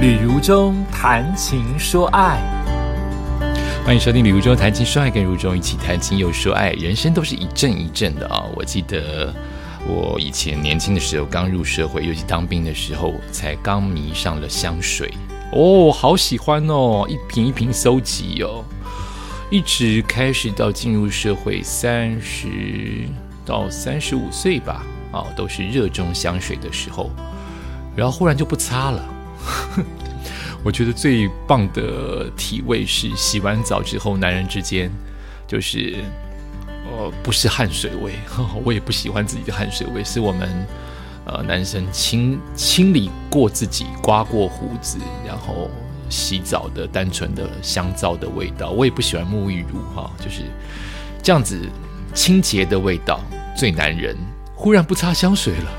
旅如中谈情说爱，欢迎收听《旅如中谈情说爱》，跟如中一起谈情又说爱。人生都是一阵一阵的啊！我记得我以前年轻的时候，刚入社会，尤其当兵的时候，才刚迷上了香水哦，好喜欢哦，一瓶一瓶收集哦，一直开始到进入社会三十到三十五岁吧，啊，都是热衷香水的时候，然后忽然就不擦了。我觉得最棒的体味是洗完澡之后，男人之间就是呃不是汗水味，我也不喜欢自己的汗水味，是我们呃男生清清理过自己、刮过胡子，然后洗澡的单纯的香皂的味道。我也不喜欢沐浴乳哈，就是这样子清洁的味道最男人。忽然不擦香水了。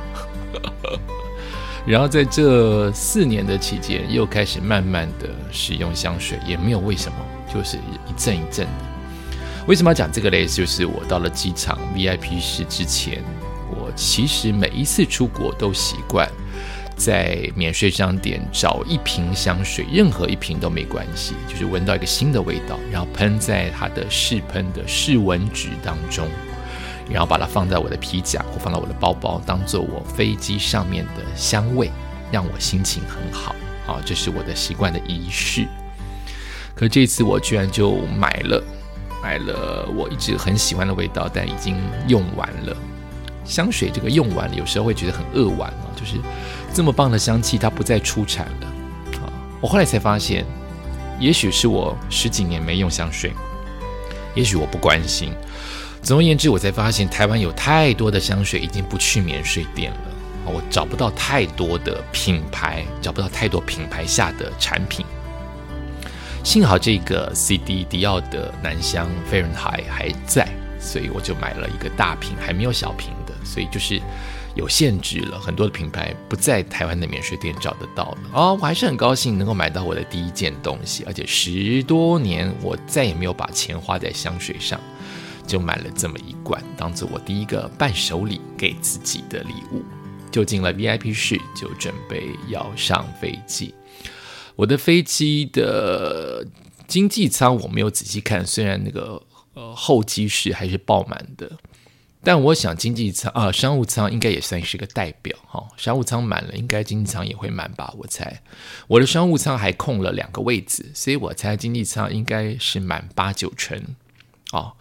然后在这四年的期间，又开始慢慢的使用香水，也没有为什么，就是一阵一阵的。为什么要讲这个嘞？就是我到了机场 VIP 室之前，我其实每一次出国都习惯在免税商店找一瓶香水，任何一瓶都没关系，就是闻到一个新的味道，然后喷在它的试喷的试闻纸当中。然后把它放在我的皮夹或放到我的包包，当做我飞机上面的香味，让我心情很好啊！这是我的习惯的仪式。可这次我居然就买了，买了我一直很喜欢的味道，但已经用完了。香水这个用完了，有时候会觉得很扼腕啊，就是这么棒的香气，它不再出产了啊！我后来才发现，也许是我十几年没用香水，也许我不关心。总而言之，我才发现台湾有太多的香水已经不去免税店了，我找不到太多的品牌，找不到太多品牌下的产品。幸好这个 CD 迪奥的男香飞人海还在，所以我就买了一个大瓶，还没有小瓶的，所以就是有限制了，很多的品牌不在台湾的免税店找得到了。哦，我还是很高兴能够买到我的第一件东西，而且十多年我再也没有把钱花在香水上。就买了这么一罐，当做我第一个伴手礼给自己的礼物。就进了 VIP 室，就准备要上飞机。我的飞机的经济舱我没有仔细看，虽然那个呃候机室还是爆满的，但我想经济舱啊商务舱应该也算是个代表哈。商务舱满了，应该经济舱也会满吧？我猜我的商务舱还空了两个位子，所以我猜经济舱应该是满八九成哦。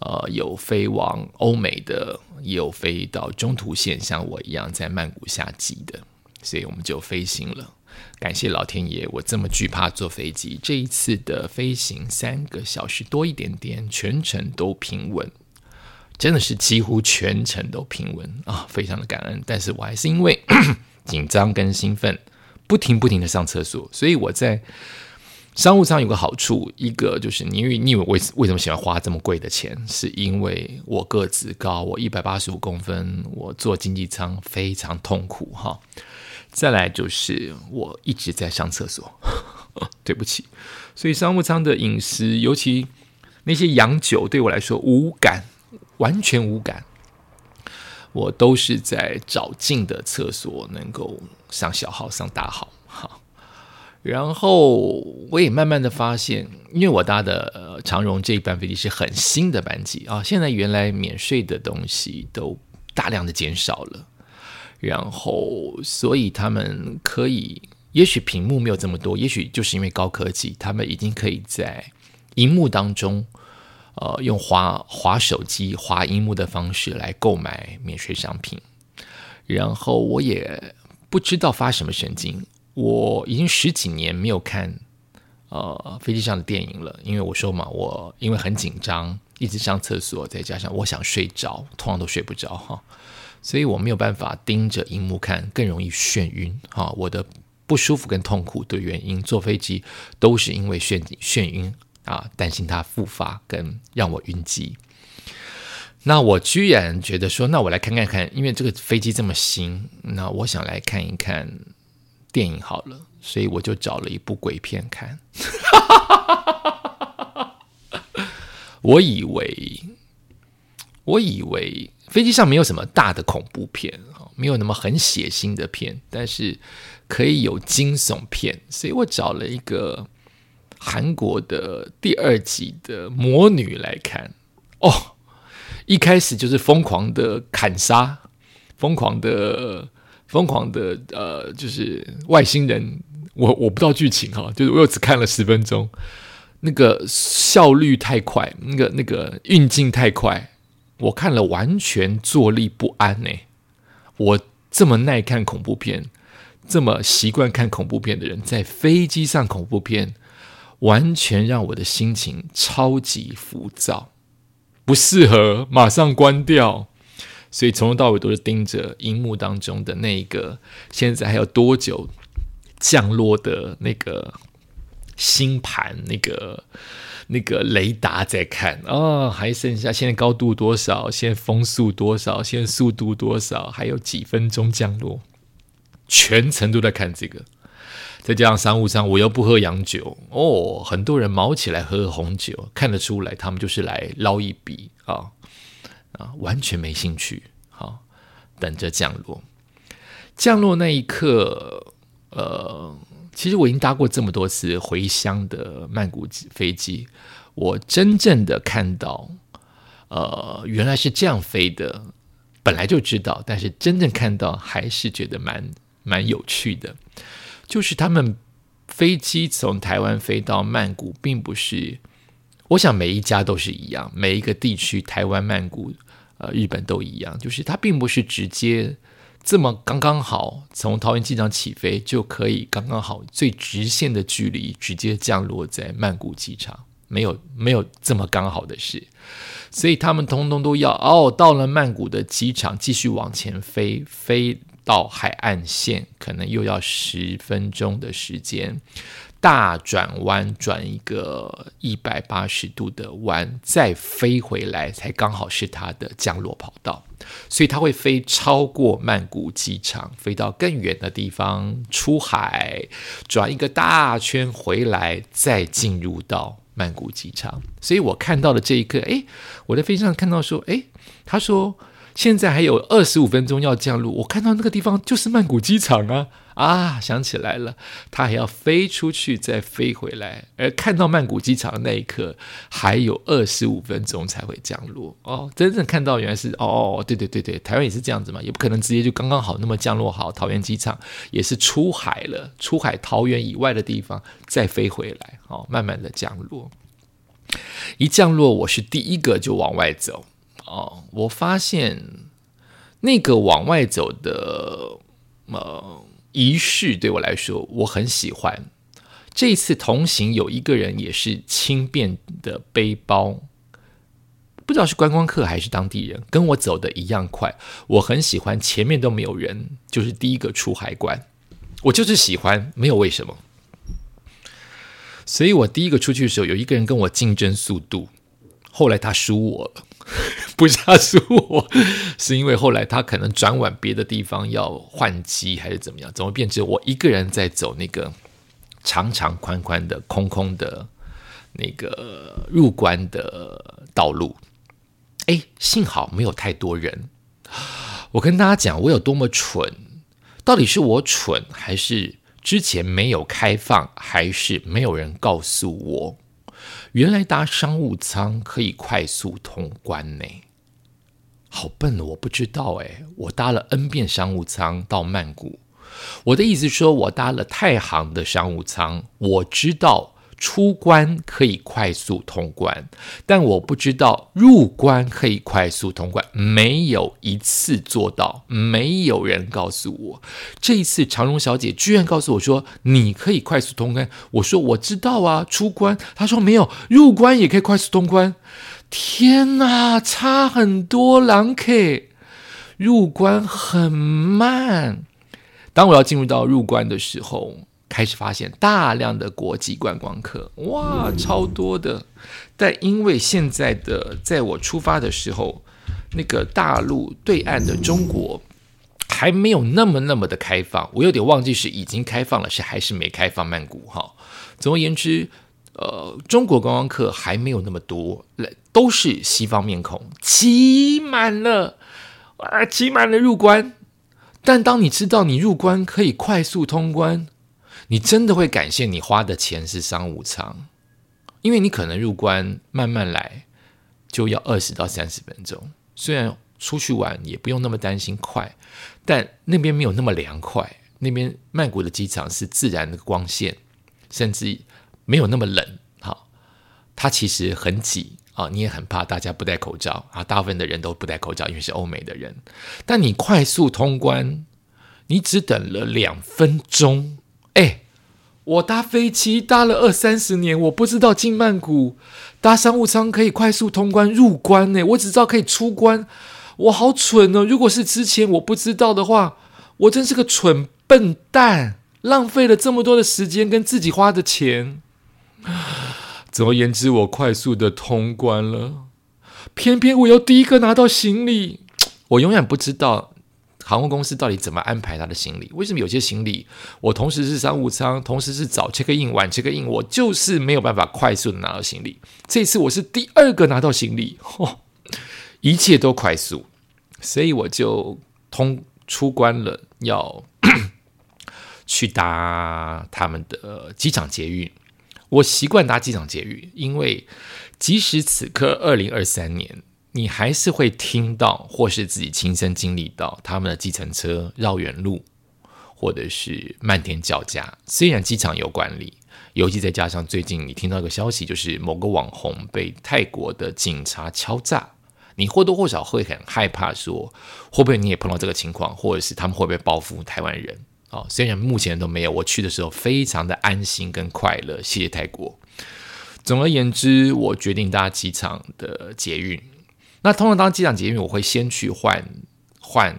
呃，有飞往欧美的，也有飞到中途线，像我一样在曼谷下机的，所以我们就飞行了。感谢老天爷，我这么惧怕坐飞机，这一次的飞行三个小时多一点点，全程都平稳，真的是几乎全程都平稳啊，非常的感恩。但是我还是因为 紧张跟兴奋，不停不停的上厕所，所以我在。商务舱有个好处，一个就是你，你以为为为什么喜欢花这么贵的钱？是因为我个子高，我一百八十五公分，我坐经济舱非常痛苦哈。再来就是我一直在上厕所，对不起。所以商务舱的饮食，尤其那些洋酒，对我来说无感，完全无感。我都是在找近的厕所，能够上小号、上大号，哈。然后我也慢慢的发现，因为我搭的长荣这一班飞机是很新的班机啊，现在原来免税的东西都大量的减少了，然后所以他们可以，也许屏幕没有这么多，也许就是因为高科技，他们已经可以在荧幕当中，呃，用滑滑手机、滑荧幕的方式来购买免税商品，然后我也不知道发什么神经。我已经十几年没有看呃飞机上的电影了，因为我说嘛，我因为很紧张，一直上厕所，再加上我想睡着，通常都睡不着哈，所以我没有办法盯着荧幕看，更容易眩晕哈。我的不舒服跟痛苦的原因，坐飞机都是因为眩眩晕啊，担心它复发跟让我晕机。那我居然觉得说，那我来看看看，因为这个飞机这么新，那我想来看一看。电影好了，所以我就找了一部鬼片看。我以为，我以为飞机上没有什么大的恐怖片没有那么很血腥的片，但是可以有惊悚片，所以我找了一个韩国的第二集的魔女来看。哦，一开始就是疯狂的砍杀，疯狂的疯狂的呃，就是外星人。我我不知道剧情哈，就是我又只看了十分钟，那个效率太快，那个那个运镜太快，我看了完全坐立不安呢。我这么耐看恐怖片，这么习惯看恐怖片的人，在飞机上恐怖片，完全让我的心情超级浮躁，不适合，马上关掉。所以从头到尾都是盯着荧幕当中的那一个，现在还有多久？降落的那个星盘，那个那个雷达在看哦，还剩下现在高度多少？现在风速多少？现在速度多少？还有几分钟降落？全程都在看这个。再加上商务舱，我又不喝洋酒哦，很多人毛起来喝红酒，看得出来他们就是来捞一笔啊啊，完全没兴趣。好，等着降落。降落那一刻。呃，其实我已经搭过这么多次回乡的曼谷飞机，我真正的看到，呃，原来是这样飞的，本来就知道，但是真正看到还是觉得蛮蛮有趣的。就是他们飞机从台湾飞到曼谷，并不是，我想每一家都是一样，每一个地区，台湾、曼谷、呃，日本都一样，就是它并不是直接。这么刚刚好，从桃园机场起飞就可以刚刚好最直线的距离直接降落在曼谷机场，没有没有这么刚好的事，所以他们通通都要哦，到了曼谷的机场继续往前飞，飞到海岸线可能又要十分钟的时间。大转弯转一个一百八十度的弯，再飞回来才刚好是它的降落跑道，所以它会飞超过曼谷机场，飞到更远的地方出海，转一个大圈回来，再进入到曼谷机场。所以我看到的这一刻，诶，我在飞机上看到说，诶，他说现在还有二十五分钟要降落，我看到那个地方就是曼谷机场啊。啊，想起来了，他还要飞出去再飞回来，而看到曼谷机场的那一刻，还有二十五分钟才会降落。哦，真正看到原来是哦，对对对对，台湾也是这样子嘛，也不可能直接就刚刚好那么降落好。桃园机场也是出海了，出海桃园以外的地方再飞回来，哦，慢慢的降落。一降落，我是第一个就往外走。哦，我发现那个往外走的，呃。仪式对我来说，我很喜欢。这一次同行有一个人也是轻便的背包，不知道是观光客还是当地人，跟我走的一样快。我很喜欢前面都没有人，就是第一个出海关，我就是喜欢，没有为什么。所以我第一个出去的时候，有一个人跟我竞争速度，后来他输我了。不是他输我，是因为后来他可能转往别的地方要换机还是怎么样，怎么变成我一个人在走那个长长宽宽的空空的那个入关的道路？哎，幸好没有太多人。我跟大家讲，我有多么蠢，到底是我蠢，还是之前没有开放，还是没有人告诉我？原来搭商务舱可以快速通关呢，好笨哦！我不知道哎，我搭了 N 遍商务舱到曼谷。我的意思说，我搭了太行的商务舱，我知道。出关可以快速通关，但我不知道入关可以快速通关，没有一次做到，没有人告诉我。这一次，长荣小姐居然告诉我说你可以快速通关。我说我知道啊，出关。她说没有，入关也可以快速通关。天哪，差很多，狼 K，入关很慢。当我要进入到入关的时候。开始发现大量的国际观光客，哇，超多的！但因为现在的在我出发的时候，那个大陆对岸的中国还没有那么那么的开放，我有点忘记是已经开放了，是还是没开放曼谷哈。总而言之，呃，中国观光客还没有那么多，都是西方面孔，挤满了，啊，挤满了入关。但当你知道你入关可以快速通关，你真的会感谢你花的钱是商务舱，因为你可能入关慢慢来就要二十到三十分钟。虽然出去玩也不用那么担心快，但那边没有那么凉快。那边曼谷的机场是自然的光线，甚至没有那么冷。好，它其实很挤啊，你也很怕大家不戴口罩啊。大部分的人都不戴口罩，因为是欧美的人。但你快速通关，你只等了两分钟。哎，我搭飞机搭了二三十年，我不知道进曼谷搭商务舱可以快速通关入关呢。我只知道可以出关，我好蠢哦！如果是之前我不知道的话，我真是个蠢。笨蛋，浪费了这么多的时间跟自己花的钱。总而言之，我快速的通关了，偏偏我又第一个拿到行李。我永远不知道航空公司到底怎么安排他的行李。为什么有些行李我同时是商务舱，同时是早 check in 晚 check in，我就是没有办法快速的拿到行李。这次我是第二个拿到行李，哦，一切都快速，所以我就通出关了。要。去搭他们的机场捷运，我习惯搭机场捷运，因为即使此刻二零二三年，你还是会听到或是自己亲身经历到他们的计程车绕远路，或者是漫天叫价。虽然机场有管理，尤其再加上最近你听到一个消息，就是某个网红被泰国的警察敲诈，你或多或少会很害怕，说会不会你也碰到这个情况，或者是他们会不会报复台湾人？哦，虽然目前都没有，我去的时候非常的安心跟快乐。谢谢泰国。总而言之，我决定搭机场的捷运。那通常搭机场捷运，我会先去换换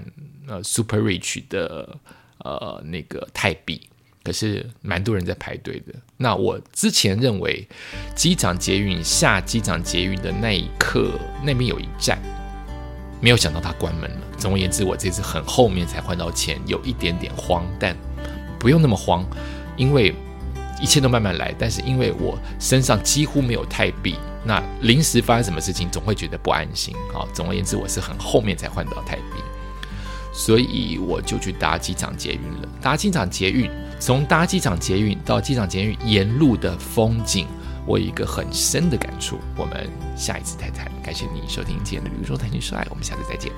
呃 Super Rich 的呃那个泰币，可是蛮多人在排队的。那我之前认为机场捷运下机场捷运的那一刻，那边有一站。没有想到它关门了。总而言之，我这次很后面才换到钱，有一点点慌，但不用那么慌，因为一切都慢慢来。但是因为我身上几乎没有泰币，那临时发生什么事情，总会觉得不安心。好，总而言之，我是很后面才换到泰币，所以我就去搭机场捷运了。搭机场捷运，从搭机场捷运到机场捷运沿路的风景。我有一个很深的感触，我们下一次再谈。感谢你收听今天的《旅游说谈情说爱》，我们下次再见。